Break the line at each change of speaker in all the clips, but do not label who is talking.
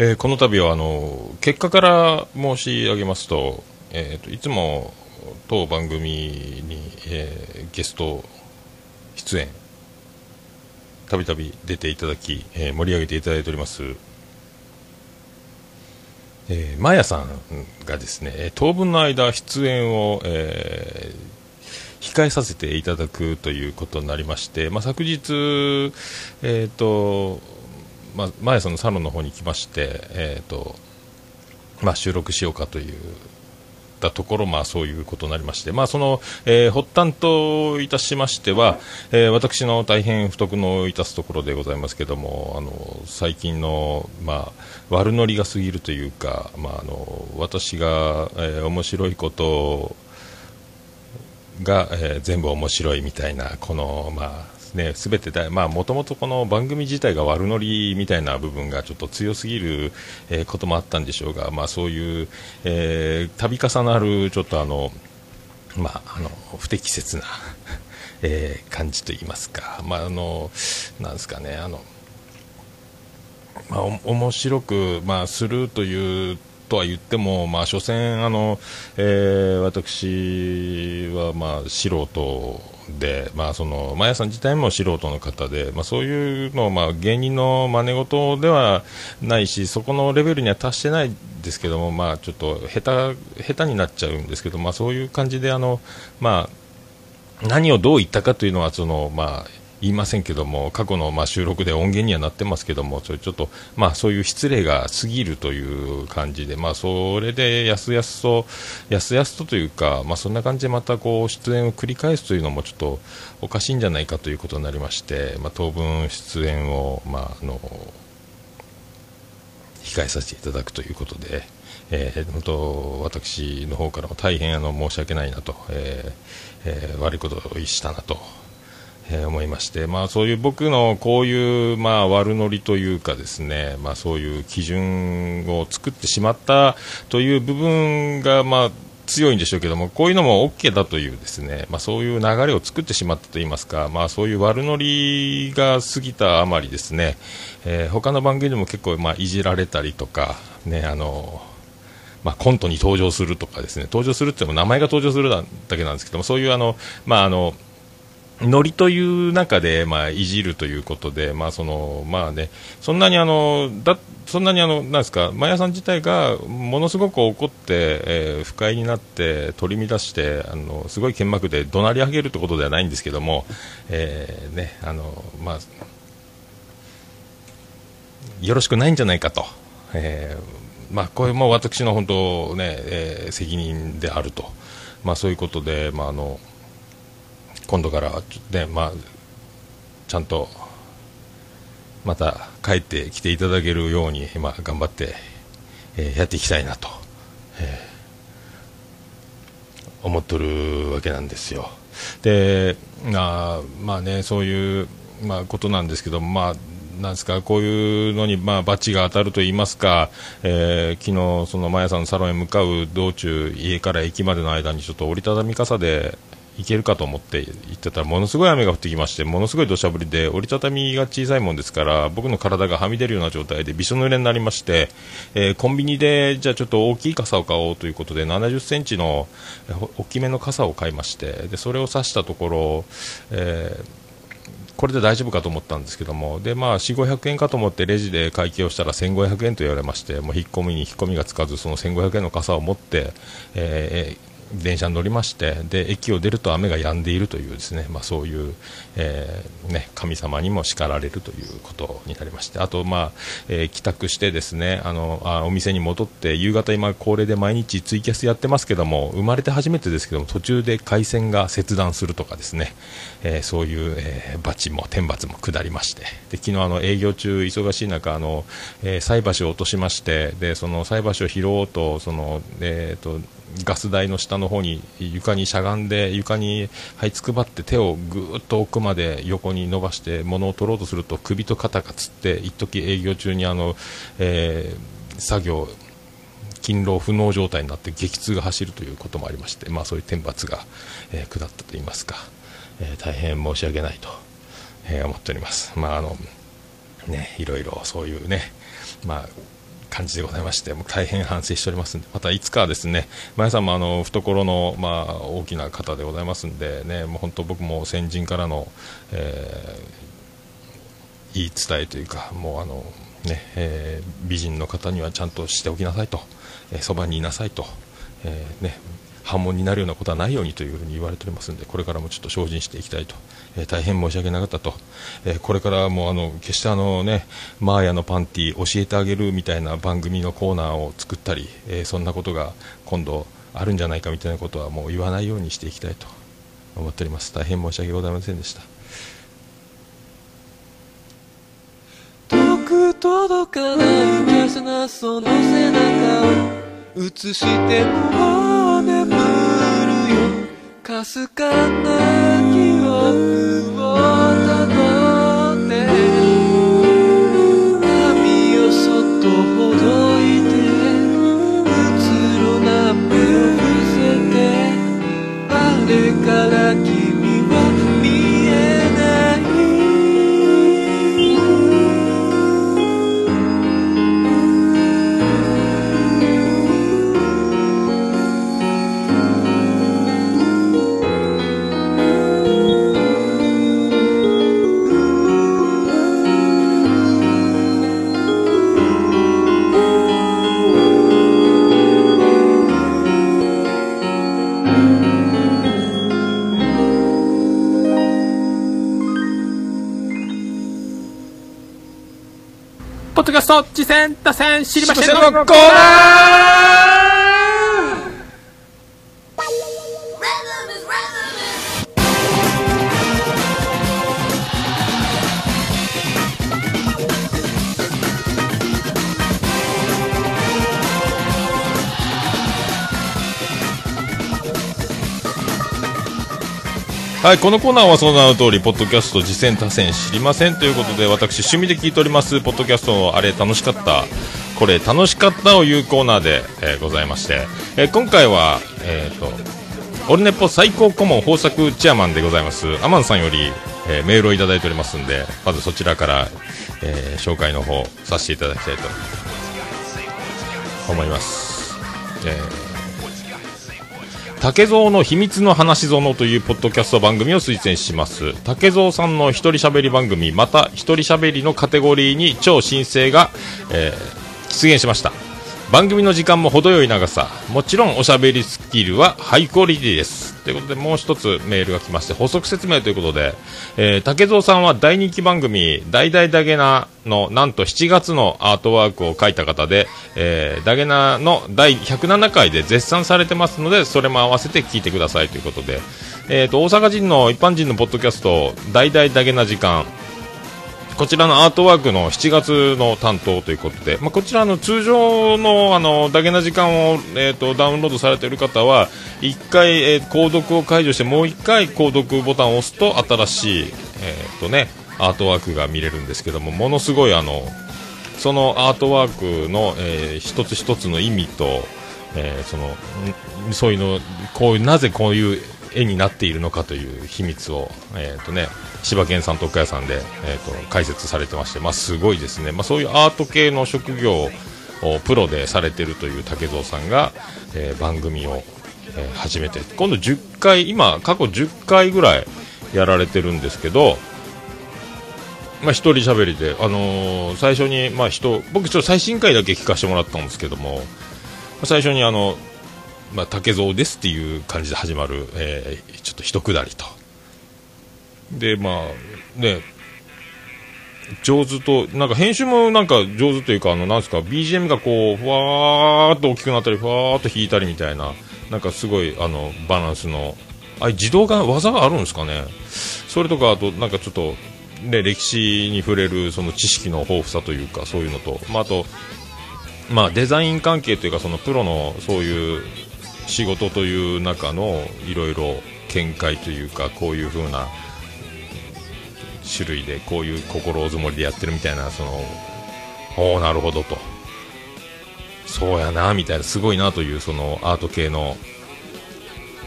えー、この度はあの結果から申し上げますと,、えーと、いつも当番組に、えー、ゲスト出演たびたび出ていただき、えー、盛り上げていただいております。えー、マヤさんがですね当分の間出演を、えー、控えさせていただくということになりまして、まあ、昨日、えーとまあ、マヤさんのサロンの方に来まして、えーとまあ、収録しようかというたところ、まあ、そういうことになりまして、まあ、その、えー、発端といたしましては、えー、私の大変不徳のいたすところでございますけども、あの最近の、まあ、悪ノリが過ぎるというか、まあ、あの私が、えー、面白いことが、えー、全部面白いみたいな、この、まあ、ね、すべてだ、まあ、もともとこの番組自体が悪ノリみたいな部分がちょっと強すぎる、えー、こともあったんでしょうが、まあ、そういう、えー、度重なる、ちょっとあの、まあ、あの、不適切な えー、感じといいますか、まあ、あの、なんですかね、あの、まあ、面白く、まあ、するというとは言っても、まあ、所詮あの、えー、私は、まあ、素人で、まあ、そのマヤさん自体も素人の方で、まあ、そういうの、まあ、芸人の真似事ではないしそこのレベルには達してないですけども、まあ、ちょっと下手下手になっちゃうんですけど、まあ、そういう感じであの、まあ、何をどう言ったかというのはその、まあ、言いませんけども過去のまあ収録で音源にはなってますけどもそれちょっと、まあ、そういう失礼が過ぎるという感じで、まあ、それでやすやすとやすやすとというか、まあ、そんな感じでまたこう出演を繰り返すというのもちょっとおかしいんじゃないかということになりまして、まあ、当分出演を、まあ、あの控えさせていただくということで。えー、本当私の方からも大変あの申し訳ないなと、えーえー、悪いことをしたなとえー、思いまして、まあ、そういう僕のこういう、まあ、悪ノリというかですね、まあ、そういう基準を作ってしまったという部分が、まあ、強いんでしょうけども、こういうのも OK だというですね、まあ、そういう流れを作ってしまったといいますか、まあ、そういう悪ノリが過ぎたあまりですね、えー、他の番組でも結構、まあ、いじられたりとか、ね、あのまあ、コントに登場するとかですね登場するっていうのも名前が登場するだけなんですけどもそういうあの、まあ、あのノリという中で、まあ、いじるということで、まあそのまあね、そんなにあのだそんなにあのなんですか、マヤさん自体がものすごく怒って、えー、不快になって取り乱してあのすごい剣幕で怒鳴り上げるということではないんですけども、えー、ねあのまあ、よろしくないんじゃないかと。えーまあ、これも私の本当ね、えー、責任であると、まあ、そういうことで、まあ、あの今度からね、まあ、ちゃんとまた帰ってきていただけるように、まあ、頑張って、えー、やっていきたいなと、えー、思っとるわけなんですよ。であまあねそういう、まあ、ことなんですけどまあなんですかこういうのに、まあ、バチが当たると言いますか、えー、昨日、そのマヤさんのサロンへ向かう道中家から駅までの間にちょっと折りたたみ傘で行けるかと思って行ってたらものすごい雨が降ってきましてものすごい土砂降りで折りたたみが小さいもんですから僕の体がはみ出るような状態でびしょ濡れになりまして、えー、コンビニでじゃあちょっと大きい傘を買おうということで70センチの大きめの傘を買いましてでそれを差したところ、えーこれで大丈夫かと思ったんですけども、で、まあ、4、500円かと思ってレジで会計をしたら1500円と言われまして、もう引っ込みに引っ込みがつかず、その1500円の傘を持って、えー、電車に乗りましてで駅を出ると雨が止んでいるというですね、まあ、そういう、えー、ね、神様にも叱られるということになりましてあと、まあえー、帰宅してですねあのあお店に戻って夕方、今恒例で毎日ツイキャスやってますけども生まれて初めてですけども途中で回線が切断するとかですね、えー、そういう、えー、罰も天罰も下りましてで昨日あの営業中忙しい中あの、えー、菜箸を落としましてでその菜箸を拾おうとその、えーとガス台の下の方に床にしゃがんで床に這いつくばって手をぐっと奥まで横に伸ばして物を取ろうとすると首と肩がつって一時営業中にあの、えー、作業勤労不能状態になって激痛が走るということもありまして、まあ、そういう天罰が、えー、下ったといいますか、えー、大変申し訳ないと、え思っております。まああのね、いろいろそういうね、まあ感じでございまして、もう大変反省しておりますんで、またいつかはですね、まやさんもあの懐の、まあ、大きな方でございますんでね、もう本当僕も先人からの、えー、言い伝えというか、もうあの、ね、えー、美人の方にはちゃんとしておきなさいと、えそ、ば、にいなさいと、えー、ね、波紋になるようなことはないようにというふうに言われておりますのでこれからもちょっと精進していきたいと、えー、大変申し訳なかったと、えー、これからもあの決してあのねマーヤのパンティ教えてあげるみたいな番組のコーナーを作ったり、えー、そんなことが今度あるんじゃないかみたいなことはもう言わないようにしていきたいと思っております。大変申し訳ございませんでした。
遠く届かない華奢なその背中を映しても眠るよ。かすかな記
ポッドキャスト、次戦、打線、知りません
のコーナーはい、このコーナーはその名の通り、ポッドキャスト、実践多戦知りませんということで、私、趣味で聞いております、ポッドキャストのあれ楽しかった、これ楽しかったを言うコーナーで、えー、ございまして、えー、今回は、えっ、ー、と、オルネポ最高顧問豊作チェアマンでございます、アマンさんより、えメールをいただいておりますんで、まずそちらから、え紹介の方させていただきたいと思います。えー竹蔵の秘密の話園というポッドキャスト番組を推薦します。竹蔵さんの一人喋り番組また一人喋りのカテゴリーに超新星が、えー、出現しました。番組の時間も程よい長さ。もちろんおしゃべりスキルはハイクオリティです。ということでもう一つメールが来まして補足説明ということで、えー、竹蔵さんは大人気番組「大々だげな」のなんと7月のアートワークを書いた方で、えー、ダゲナの第107回で絶賛されてますのでそれも合わせて聞いてくださいということで、えーと、大阪人の一般人のポッドキャスト「大々だげな時間」こちらのアートワークの7月の担当ということで、まあ、こちらの通常のあのだけな時間を、えーと、ダウンロードされている方は1回、えー、購読を解除してもう1回購読ボタンを押すと新しい、えーとね、アートワークが見れるんですけどもものすごいあのそのアートワークの、えー、一つ一つの意味と、えー、そのそういうのこういうなぜこういう絵になっているのかという秘密を、えーとね、柴犬さんと岡谷さんで、えーと、解説されてまして、まあ、すごいですね、まあ、そういうアート系の職業をプロでされてるという竹蔵さんが、えー、番組を、えー、始めて今度10回今過去10回ぐらいやられてるんですけどまあ、一人喋りで、あのー、最初に、まあ、人僕、ちょっと最新回だけ聞かせてもらったんですけども最初にあの、まあ、竹蔵ですっていう感じで始まる、えー、ちょっと一くだりと。でまあね上手となんか編集もなんか上手というかあのなんですか BGM がこうふわーっと大きくなったりふわーっと弾いたりみたいななんかすごいあのバランスのあ自動が技があるんですかね。それとかあとなんかちょっとね歴史に触れるその知識の豊富さというかそういうのと、まあ、あとまあデザイン関係というかそのプロのそういう仕事という中のいろいろ見解というかこういう風な種類でこういう心づもりでやってるみたいなそのおおなるほどと。そうやなみたいなすごいなというそのアート系の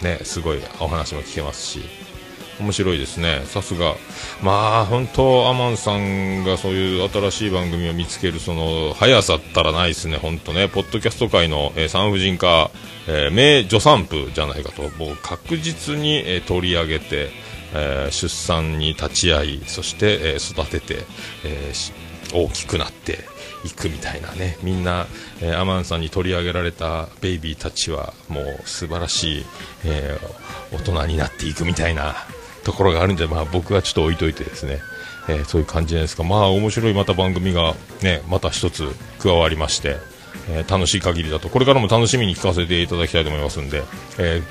ねすごいお話も聞けますし。面白いですね、さすが、まあ本当、アマンさんがそういう新しい番組を見つけるその速さったらないですね、本当ね、ポッドキャスト界の、えー、産婦人科、えー、名助産婦じゃないかと、もう確実に、えー、取り上げて、えー、出産に立ち会い、そして、えー、育てて、えー、大きくなって、いくみたいなね。みんな、えー、アマンさんに取り上げられたベイビーたちはもう素晴らしい、えー、大人になっていくみたいな。ところがあるんで、まあ、僕はちょっと置いといてですね、えー、そういう感じじゃないですか。まあ面白いまた番組がねまた一つ加わりましてえー、楽しい限りだと。これからも楽しみに聞かせていただきたいと思いますんで、えー、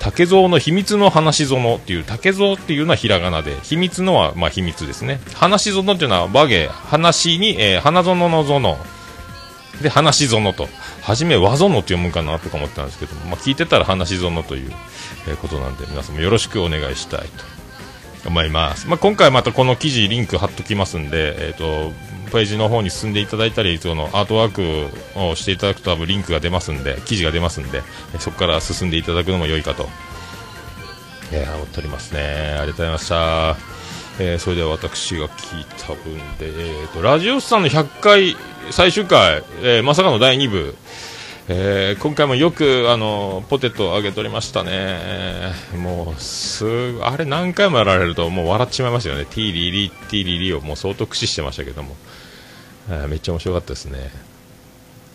竹蔵の秘密の話園っていう竹蔵っていうのはひらがなで秘密のはまあ秘密ですね。話園っていうのは和芸話に、えー、花園の園。で話園と。初め和園って読むかなとか思ってたんですけど、まあ、聞いてたら話園という、えことなんで皆さんもよろしくお願いしたいと。思います、まあ、今回またこの記事リンク貼っときますんで、えーとページの方に進んでいただいたりそのアートワークをしていただくと多分リンクが出ますんで記事が出ますんでそこから進んでいただくのも良いかと、えー、思っておりますね。ありがとうございました、えー、それでは私が聞いた分で、えーと、ラジオスさんの100回最終回、えー、まさかの第2部えー、今回もよくあのポテトをあげとりましたね、もうすあれ何回もやられるともう笑っちまいますよね、ティーリリティーリリをもう相当駆使してましたけども、えー、めっちゃ面白かったですね。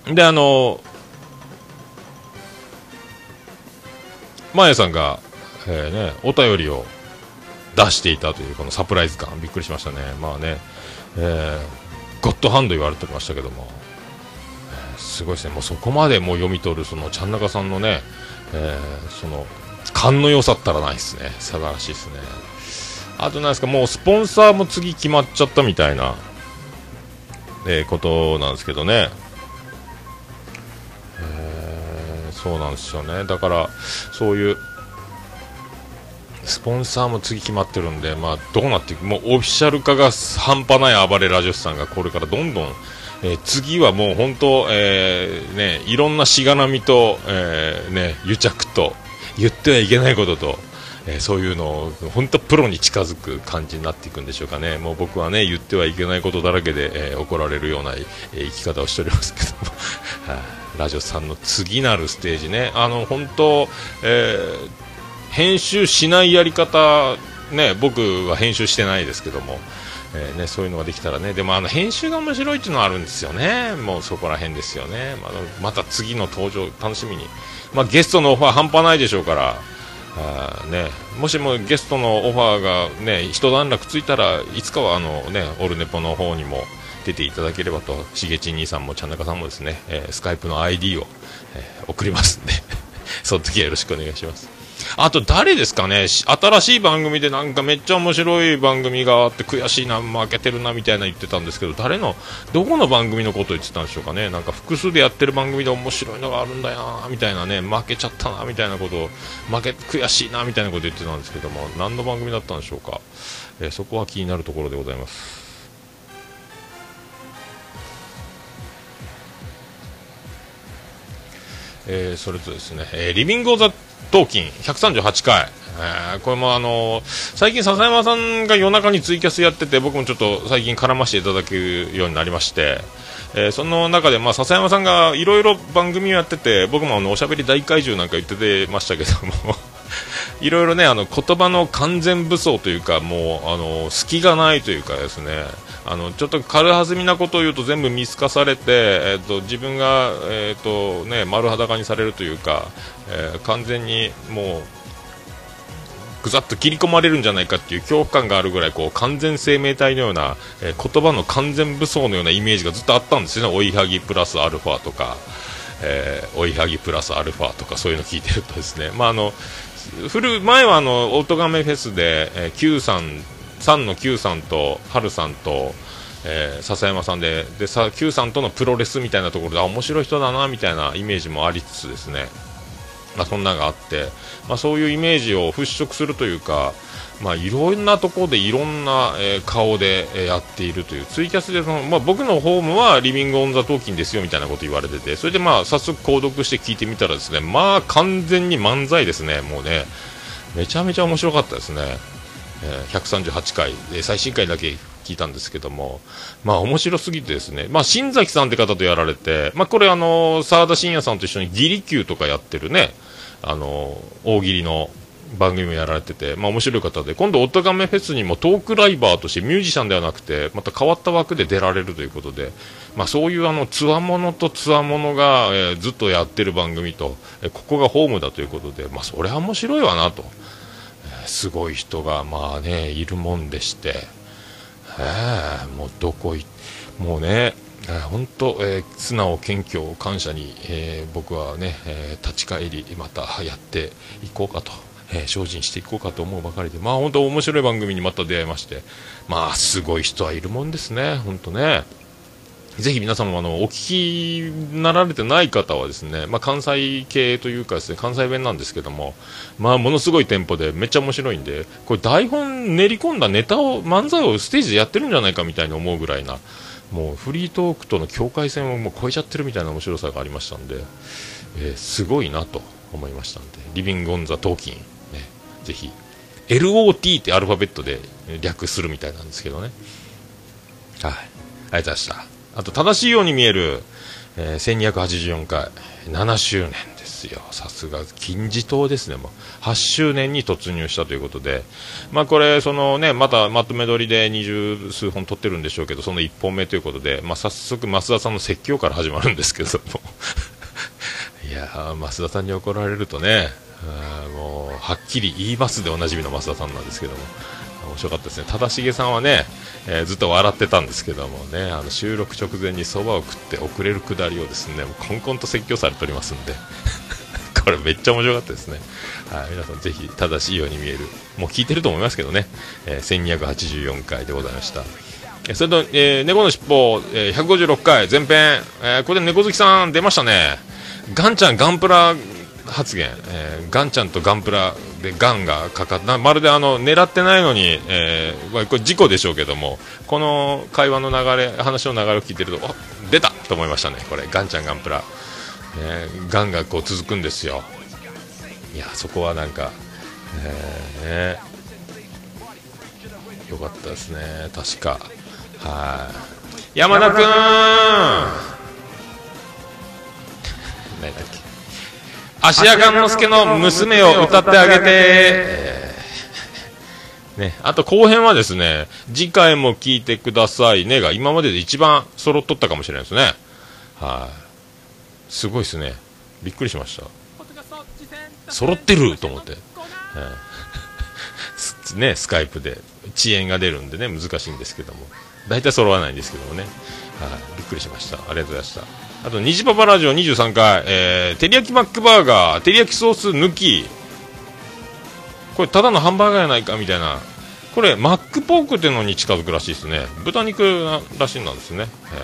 であのマヤさんが、えーね、お便りを出していたというこのサプライズ感びっくりしましたね、まあね、えー、ゴッドハンド言われてましたけども。すごいですね、もうそこまでもう読み取るそのちゃん中さんのね、えー、その勘の良さったらないですね、素晴らしいですね。あとなんですか、もうスポンサーも次決まっちゃったみたいな、えー、ことなんですけどね。えー、そうなんですよね。だから、そういう、スポンサーも次決まってるんで、まあ、どうなっていく、もうオフィシャル化が半端ない暴れラジオスさんがこれからどんどんえー、次はもう本当、えー、ね、いろんなしがらみと、えー、ね、癒着と言ってはいけないことと、え、そういうのを本当プロに近づく感じになっていくんでしょうかね、もう僕はね言ってはいけないことだらけで、え、怒られるような、え、生き方をしておりますけども、ラジオさんの次なるステージね、あの本当、え編集しないやり方、ね、僕は編集してないですけども、えーね、そういうのができたらね。でもあの編集が面白いっていうのはあるんですよね。もうそこら辺ですよね、まあ、また次の登場楽しみに、まあ、ゲストのオファー半端ないでしょうから。あ、ね、もしもゲストのオファーが、ね、一段落ついたらいつかはあの、ね、オルネポの方にも出ていただければと。しげち兄さんもちゃんなかさんもですね、えー、スカイプの ID を、えー、送りますんで。その時はよろしくお願いします。あと誰ですかね、新しい番組でなんかめっちゃ面白い番組があって悔しいな、負けてるなみたいな言ってたんですけど、誰の、どこの番組のことを言ってたんでしょうかね、なんか複数でやってる番組で面白いのがあるんだよなみたいなね、負けちゃったなみたいなことを、負け、悔しいなみたいなこと言ってたんですけども、何の番組だったんでしょうか、えー、そこは気になるところでございます。えー、それとですね、えー、リビング・オザ・138回、えー、これもあのー、最近笹山さんが夜中にツイキャスやってて僕もちょっと最近絡ませていただくようになりまして、えー、その中で、まあ、笹山さんがいろいろ番組をやってて僕もあのおしゃべり大怪獣なんか言っててましたけども。いろいろねあの言葉の完全武装というかもうあの隙がないというかですね。あのちょっと軽はずみなことを言うと全部見透かされて、えーと、自分が、えーとね、丸裸にされるというか、えー、完全にもうぐざっと切り込まれるんじゃないかっていう恐怖感があるぐらいこう完全生命体のような、えー、言葉の完全武装のようなイメージがずっとあったんですよね、追いはぎプラスアルファとか、えー、追いはぎプラスアルファとかそういうの聞いてるとですね、まあ、あの前はあのオートガメフェスで、えー、Q さん3の Q さんと春さんと、えー、笹山さんででさ Q さんとのプロレスみたいなところであ面白い人だなみたいなイメージもありつつですね、まあ、そんながあって、まあ、そういうイメージを払拭するというか、まあ、いろんなところでいろんな、え、顔で、え、やっているという。ツイキャスでその、まあ、僕のホームはリビングオンザトーキンですよみたいなこと言われててそれでまあ早速購読して聞いてみたらですねまあ完全に漫才ですねもうね。めちゃめちゃ面白かったですね。え138回、え最新回だけ聞いたんですけども、まあ面白すぎてですね、まあ新崎さんって方とやられて、まあこれあの、沢田信也さんと一緒にギリ級とかやってるね、あの、大喜利の番組もやられてて、まあ面白い方で、今度、オトガメフェスにもトークライバーとしてミュージシャンではなくて、また変わった枠で出られるということで、まあそういうあの、つわものとつわものが、えーずっとやってる番組と、えーここがホームだということで、まあそれは面白いわなと。えーすごい人が、まあね、いるもんでして、えもうどこい、もうね、え本当、えー素直、謙虚、感謝に、えー僕はね、えー立ち返り、またやっていこうかと、え精進していこうかと思うばかりで、まあ本当、面白い番組にまた出会いまして、まあすごい人はいるもんですね、本当ね。ぜひ皆さんもあのお聞きなられてない方はですね、まあ、関西系というかですね関西弁なんですけども、まあ、ものすごいテンポでめっちゃ面白いんでこれ台本練り込んだネタを漫才をステージでやってるんじゃないかみたいに思うぐらいなもうフリートークとの境界線をもう超えちゃってるみたいな面白さがありましたんで、えーすごいなと思いましたんでリビング・オン・ザ・トーキン、ね、ぜひ LOT ってアルファベットで略するみたいなんですけどね。はい。ありがとうございました。あと正しいように見える、えー1284回7周年ですよ。さすが金字塔ですね。もう8周年に突入したということで。まあこれそのねまたまとめ撮りで二十数本撮ってるんでしょうけどその1本目ということでまあ早速増田さんの説教から始まるんですけども。いやー増田さんに怒られるとねもうはっきり言いますでおなじみの増田さんなんですけども。面白かったですね。忠重さんはね、えーずっと笑ってたんですけどもねあの収録直前にそばを食って遅れるくだりをですねもうコンコンと説教されておりますんで これめっちゃ面白かったですね、はい、皆さんぜひ正しいように見えるもう聞いてると思いますけどね、えー1284回でございました。それと、えー猫のしっぽ、えー156回前編、えーこれで猫好きさん出ましたね。ガンちゃんガンプラ発言、えーガンちゃんとガンプラでガンがかかった。まるであの狙ってないのに、えーまあこれ事故でしょうけどもこの会話の流れ話の流れを聞いてるとあ出たと思いましたね。これガンちゃんガンプラ、ね、ガンがこう続くんですよ。いやそこはなんか、えーね。よかったですね。確か。はい。山田君何だっけ？芦屋雁之助の娘を歌ってあげて、ね、あと後編はですね次回も聞いてくださいねが今までで一番揃っとったかもしれないですね。はい。すごいですね。びっくりしました。揃ってると思って、えーすね、スカイプで。遅延が出るんでね難しいんですけども。大体揃わないんですけどもね、はい、びっくりしました。ありがとうございました。あと虹パパラジオ23回、えー、照り焼きマックバーガー照り焼きソース抜き。これただのハンバーガーやないかみたいな。これマックポークっていうのに近づくらしいですね。豚肉らしいなんですね、え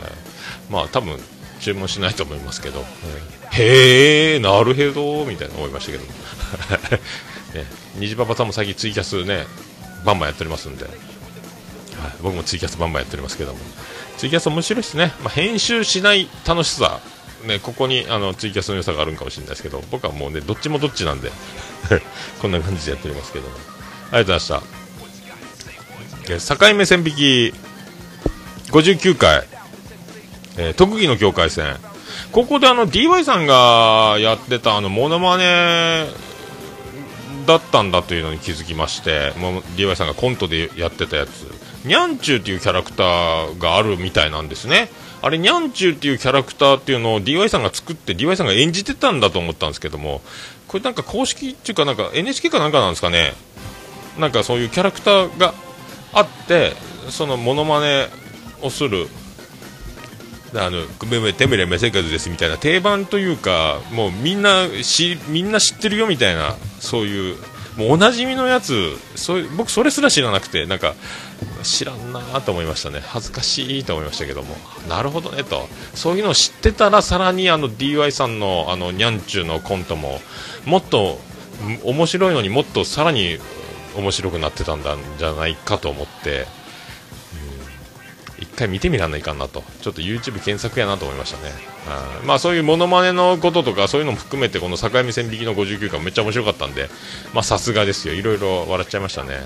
ーまあ多分注文しないと思いますけど、えーへえなるへどみたいな思いましたけど。ね、虹パパさんも最近ツイキャスねバンバンやっておりますんで、はい、僕もツイキャスバンバンやっておりますけども。ツイキャス面白いですね、まあ、編集しない楽しさ。ね、ここにあのツイキャスの良さがあるかもしれないですけど僕はもうねどっちもどっちなんで こんな感じでやっておりますけども。ありがとうございました。境目線引き59回、えー特技の境界線。ここであの DY さんがやってたあのモノマネだったんだというのに気づきましてもう DY さんがコントでやってたやつ。ニャンチューっていうキャラクターがあるみたいなんですね。あれニャンチューっていうキャラクターっていうのを DY さんが作って DY さんが演じてたんだと思ったんですけどもこれなんか公式っていうかなんか NHK かなんかなんですかね。なんかそういうキャラクターがあってそのモノマネをするあの「めめてめれめせかずです」みたいな定番というかもうみんなしみんな知ってるよみたいなそういうもうおなじみのやつそういう僕それすら知らなくてなんか知らんなと思いましたね。恥ずかしいと思いましたけども。なるほどねと。そういうのを知ってたらさらにあの DY さんのあのニャンチューのコントももっと面白いのにもっとさらに面白くなってたんじゃないかと思って。回見てみらんないかんなとちょっと YouTube 検索やなと思いましたねあまあそういうモノマネのこととかそういうのも含めてこの境目線引きの59回めっちゃ面白かったんでまあさすがですよいろいろ笑っちゃいましたね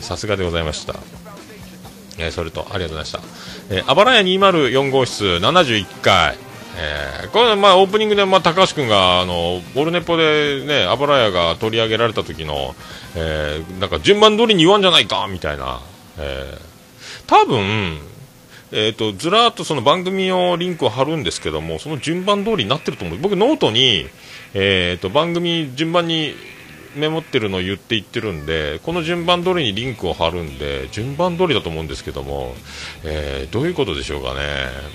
さすがでございました。えそれと、ありがとうございました。えー、あばらや204号室71回。えーこれ、まあ、オープニングで、まあ、高橋君が、あの、オルネポでね、あばらやが取り上げられた時の、えーなんか順番通りに言わんじゃないか、みたいな。えー多分、えー、とずらーっとその番組のリンクを貼るんですけどもその順番通りになってると思う。僕ノートに、えー、と番組順番にメモってるのを言っていってるんでこの順番通りにリンクを貼るんで順番通りだと思うんですけども、えーどういうことでしょうかね、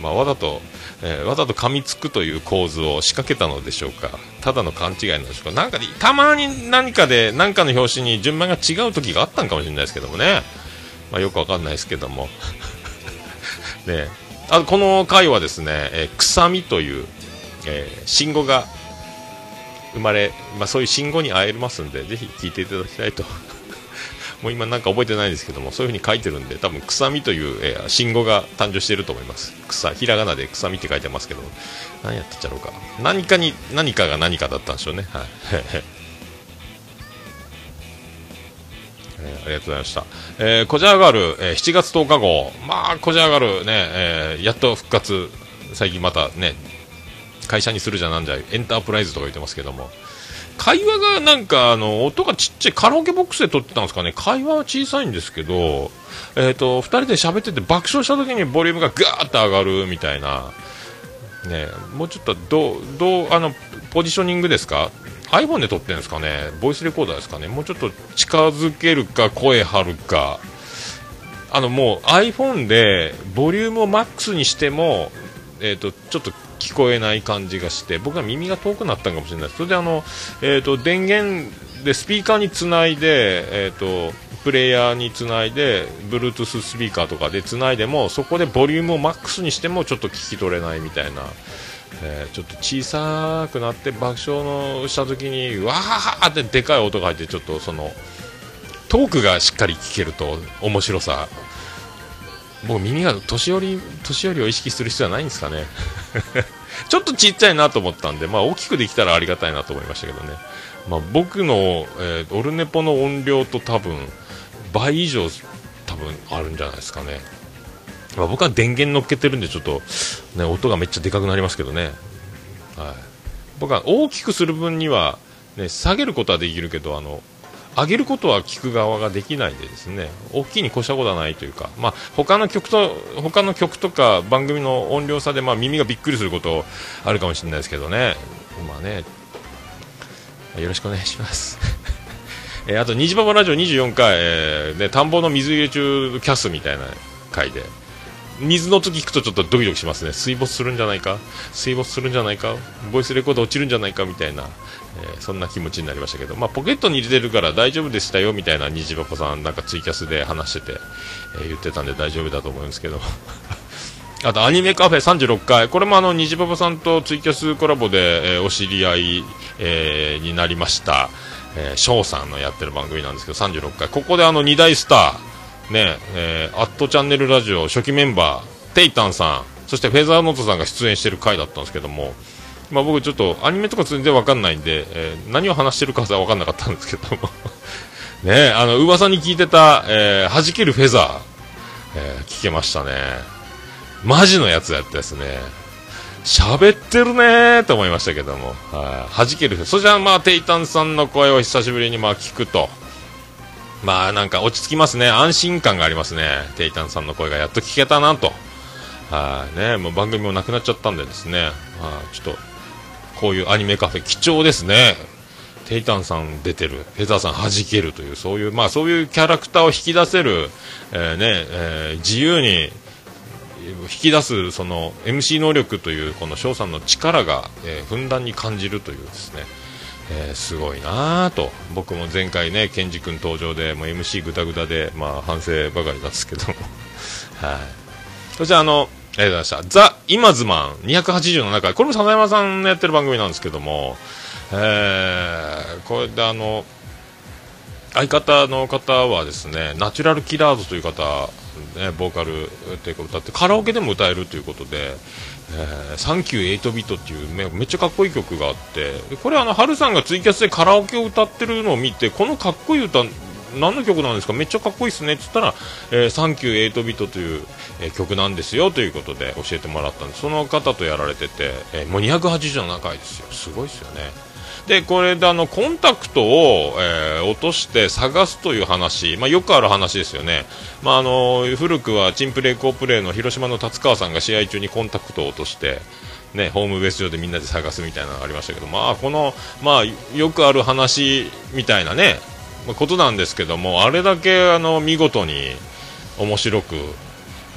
まあ、わざと、えーわざと噛みつくという構図を仕掛けたのでしょうか。ただの勘違いなんでしょうか。なんかでたまに何かで何かの表紙に順番が違う時があったんかもしれないですけどもね、まあ、よくわかんないですけども。ね、あこの回はですね、えー、臭みという、えー信号が生まれ、まあ、そういう信号に会えますんで、ぜひ聞いていただきたいと。もう今なんか覚えてないんですけども、そういう風に書いてるんで、多分臭みという、えー信号が誕生していると思います。草、ひらがなで臭みって書いてますけど、何やってっちゃろうか。何かに、何かが何かだったんでしょうね。はい。ありがとうございました。えー、コジャーガール、えー7月10日号。まあ、コジャーガールね、えーやっと復活。最近またね、会社にするじゃなんじゃ、エンタープライズとか言ってますけども。会話がなんか、あの、音がちっちゃい、カラオケボックスで撮ってたんですかね。会話は小さいんですけど、えっ、と、二人で喋ってて爆笑した時にボリュームがガーッと上がるみたいな。ね、もうちょっとど、どう、あの、ポジショニングですか？iPhone で撮ってるんですかね？ボイスレコーダーですかね？もうちょっと近づけるか声張るか。あのもう iPhone でボリュームをマックスにしても、えー、とちょっと聞こえない感じがして僕は耳が遠くなったのかもしれないそれであの、えー、と電源でスピーカーにつないで、えー、とプレイヤーにつないで Bluetooth スピーカーとかでつないでもそこでボリュームをマックスにしてもちょっと聞き取れないみたいな。えーちょっと小さくなって爆笑のした時にわーってでかい音が入ってちょっとそのトークがしっかり聞けると面白さ。もう耳が年寄り年寄りを意識する必要はないんですかね。ちょっとちっちゃいなと思ったんで、まあ、大きくできたらありがたいなと思いましたけどね、まあ、僕の、えーオルネポの音量と多分倍以上多分あるんじゃないですかね。まあ、僕は電源乗っけてるんでちょっと、ね、音がめっちゃでかくなりますけどね、はい、僕は大きくする分には、ね、下げることはできるけどあの上げることは聞く側ができないでですね。大きいに越したことはないというか、まあ、他の曲と他の曲とか番組の音量差で、まあ、耳がびっくりすることあるかもしれないですけどね,、まあね、よろしくお願いします。えーあと、虹パパラジオ24回、えーね、田んぼの水入れ中キャスみたいな回で、水の音聞くとちょっとドキドキしますね。水没するんじゃないか？水没するんじゃないか？ボイスレコード落ちるんじゃないか？みたいな、えーそんな気持ちになりましたけど、まあ、ポケットに入れてるから大丈夫でしたよみたいな虹パパさんなんかツイキャスで話してて、えー言ってたんで大丈夫だと思うんですけど。あと、アニメカフェ36回。これもあの、虹パパさんとツイキャスコラボで、えーお知り合い、えーになりました。えー、翔さんのやってる番組なんですけど、36回。ここであの、二大スター、ね、えー、アットチャンネルラジオ初期メンバー、テイタンさん、そしてフェザーノートさんが出演している回だったんですけども、まあ僕ちょっとアニメとか全然わかんないんで、えー何を話してるかはわかんなかったんですけども、ね、あの、噂に聞いてた、えー、弾けるフェザー、えー聞けましたね。マジのやつやったですね。喋ってるねーと思いましたけども、はい弾ける。それじゃまあ、テイタンさんの声を久しぶりにまあ聞くと、まあなんか落ち着きますね。安心感がありますね。テイタンさんの声がやっと聞けたなと。はいね、もう番組もなくなっちゃったんでですね、はいちょっと、こういうアニメカフェ貴重ですね。テイタンさん出てる、フェザーさん弾けるという、そういう、まあそういうキャラクターを引き出せる、えーね、えー自由に引き出すその MC 能力というこの翔さんの力が、えーふんだんに感じるというですね、えーすごいなと。僕も前回ねケンジ君登場でもう MC ぐたぐたで、まあ、反省ばかりなんですけども。はい。そしてあのありがとうございました。ザ・イマズマン287回これも笹山さんのやってる番組なんですけども、えーこれであの相方の方はですねナチュラルキラーズという方、ね、ボーカルっていうか歌ってカラオケでも歌えるということで「えーサンキュー8ビット」っていうめめっちゃかっこいい曲があってこれあの春さんがツイキャスでカラオケを歌ってるのを見てこのかっこいい歌何の曲なんですか?めっちゃかっこいいっすねって言ったら、えー、サンキュー8ビットという、えー、曲なんですよということで教えてもらったんでその方とやられてて、えー、もう287回ですよ。すごいですよね。でこれであのコンタクトを、えー、落として探すという話、まあ、よくある話ですよね、まあ、あの古くはチンプレー好プレーの広島の達川さんが試合中にコンタクトを落としてね、ホームベース上でみんなで探すみたいなのがありましたけど、まあ、この、まあ、よくある話みたいなね、まあことなんですけども、あれだけあの見事に面白く、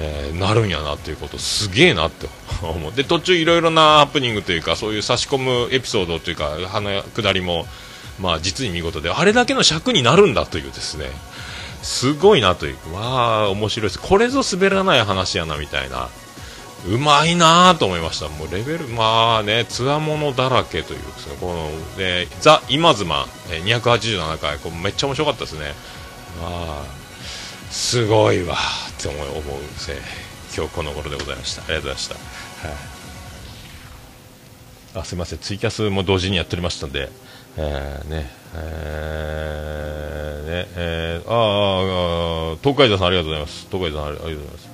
えー、なるんやなっていうことすげえなって思う。で途中いろいろなハプニングというかそういう差し込むエピソードというか花下りも、まあ、実に見事であれだけの尺になるんだというですね。すごいなというまあ面白いです。これぞ滑らない話やなみたいな。うまいなと思いました、もうレベル、まあね、つわものだらけというですね、この、えザ・今妻、え287回、これめっちゃ面白かったですね。まあ、すごいわって思う、思うせ今日この頃でございました。ありがとうございました。はい、あ、すいません、ツイキャスも同時にやっておりましたんで、えー、ね、えー、ね、えー、ああ、東海道さんありがとうございます。東海道さんありがとうございます。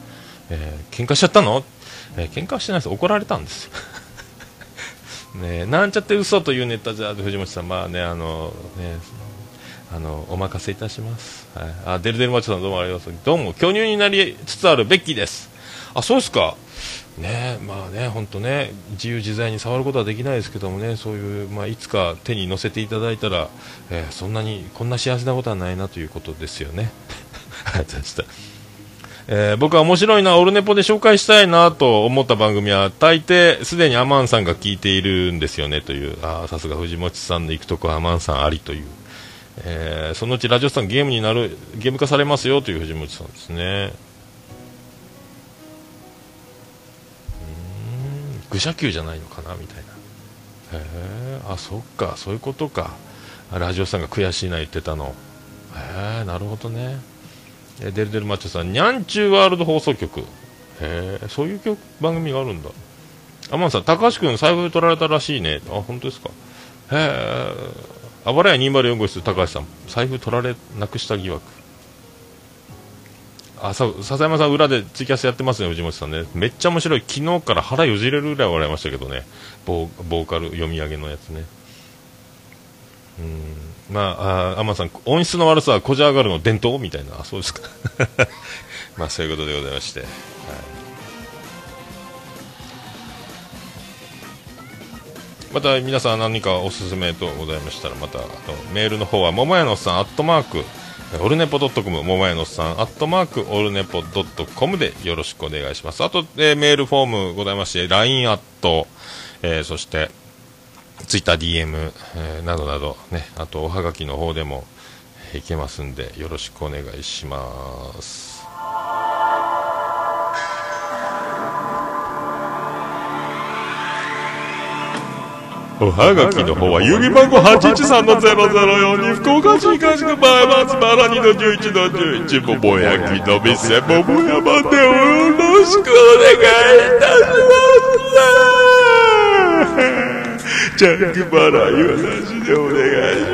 えー、喧嘩しちゃったの？えー、喧嘩してないです。怒られたんです。よ ね。なんちゃって嘘というネタじゃ藤本さん。まあねあのねあのお任せいたします、はい、あデルデルマチョさんどうもありがとうどうも巨乳になりつつあるベッキーです。あそうですか。ねまあね本当ね自由自在に触ることはできないですけどもねそういうまあいつか手に乗せていただいたら、えー、そんなにこんな幸せなことはないなということですよね。ありがとうございましたえー、僕は面白いな、オルネポで紹介したいなと思った番組は、大抵すでにアマンさんが聞いているんですよねという、あさすが藤本さんの行くとこアマンさんありという、えー、そのうちラジオさんゲームになる、ゲーム化されますよという藤本さんですね。うん、愚者級じゃないのかなみたいな。へえ、あ、そっか、そういうことか。ラジオさんが悔しいな言ってたの。へえ、なるほどね。えデルデルマッチョさん、にゃんちゅうワールド放送局。へえ、そういう曲番組があるんだ。アマンさん、高橋君、財布取られたらしいね。あ、本当ですか。へえ、あばらや204号室、高橋さん、財布取られなくした疑惑。あ、さ、笹山さん、裏でツイキャスやってますね、藤本さんね。めっちゃ面白い。昨日から腹よじれるぐらい笑いましたけどね。ボボーカル読み上げのやつね。うん。まあ、あアマさん、音質の悪さはこじ上がるの伝統みたいな、そうですか。まあ、そういうことでございまして。はいまた皆さん何かおすすめとございましたらまたメールの方は桃屋のさんアットマークオルネポドットコム桃屋のさんアットマークオルネポドットコムでよろしくお願いします。あと、えー、メールフォームございまして LINE アット、えー、そしてツイッター DM、えー、などなど、ね、あとおはがきの方でもいけますんでよろしくお願いします。おはがきの方は郵便番号813-004に福岡市東区前松原2の11の11桃焼きの店。桃山でよろしくお願いいたします。ジャック払いはなしでお願いします。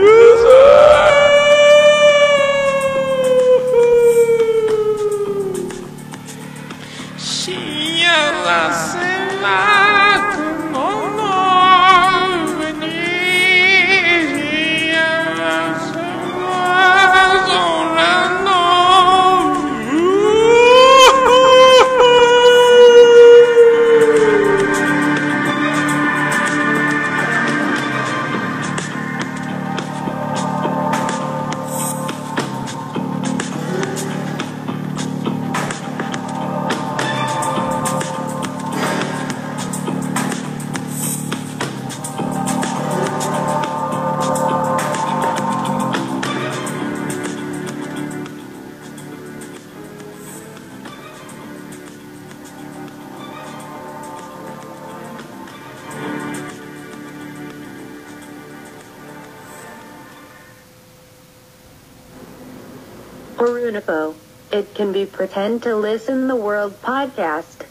Perunipo. It can be pretend to listen the world podcast.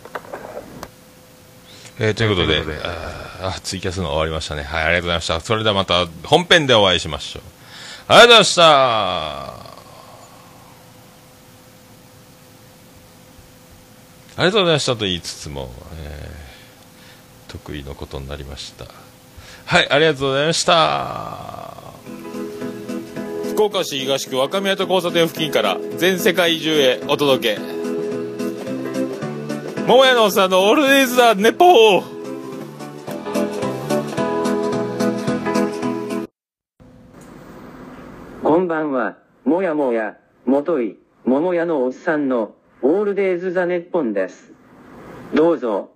えー、ということで、ああ、ツイキャスの終わりましたね。はい、ありがとうございました。それではまた本編でお会いしましょう。ありがとうございましたありがとうございましたと言いつつも、えー、得意のことになりました。はい、ありがとうございました。福岡市東区若宮と交差点付近から全世界中へお届け。桃屋のおっさんのオールデイズ・ザ・ネポー
こんばんは、もやもや、もとい、桃屋のおっさんの、オールデイズ・ザ・ネッポンです。どうぞ、